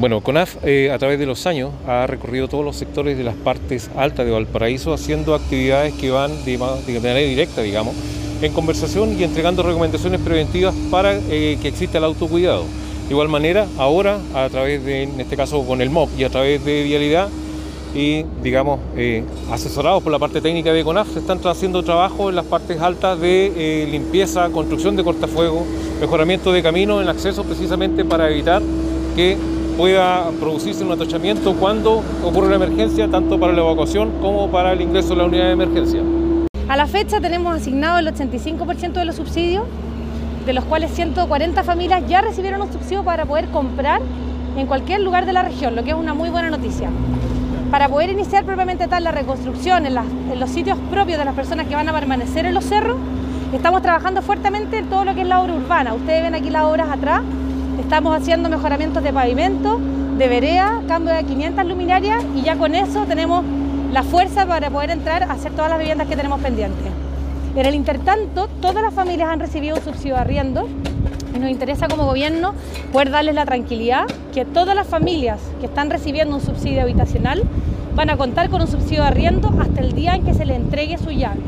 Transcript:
Bueno, CONAF eh, a través de los años ha recorrido todos los sectores de las partes altas de Valparaíso haciendo actividades que van de, manera directa, digamos, en conversación y entregando recomendaciones preventivas para eh, que exista el autocuidado. De igual manera, ahora, a través de, en este caso con el MOP y a través de Vialidad, y digamos, eh, asesorados por la parte técnica de CONAF, se están haciendo trabajo en las partes altas de limpieza, construcción de cortafuegos, mejoramiento de caminos en acceso precisamente para evitar que pueda producirse un atochamiento cuando ocurre una emergencia, tanto para la evacuación como para el ingreso a la unidad de emergencia. A la fecha tenemos asignado el 85% de los subsidios, de los cuales 140 familias ya recibieron un subsidio para poder comprar en cualquier lugar de la región, lo que es una muy buena noticia. Para poder iniciar propiamente tal la reconstrucción en, en los sitios propios de las personas que van a permanecer en los cerros, estamos trabajando fuertemente en todo lo que es la obra urbana. Ustedes ven aquí las obras atrás, Estamos haciendo mejoramientos de pavimento, de vereda, cambio de 500 luminarias y ya con eso tenemos la fuerza para poder entrar a hacer todas las viviendas que tenemos pendientes. En el intertanto, todas las familias han recibido un subsidio de arriendo y nos interesa como gobierno poder darles la tranquilidad que todas las familias que están recibiendo un subsidio habitacional van a contar con un subsidio de arriendo hasta el día en que se le entregue su llave.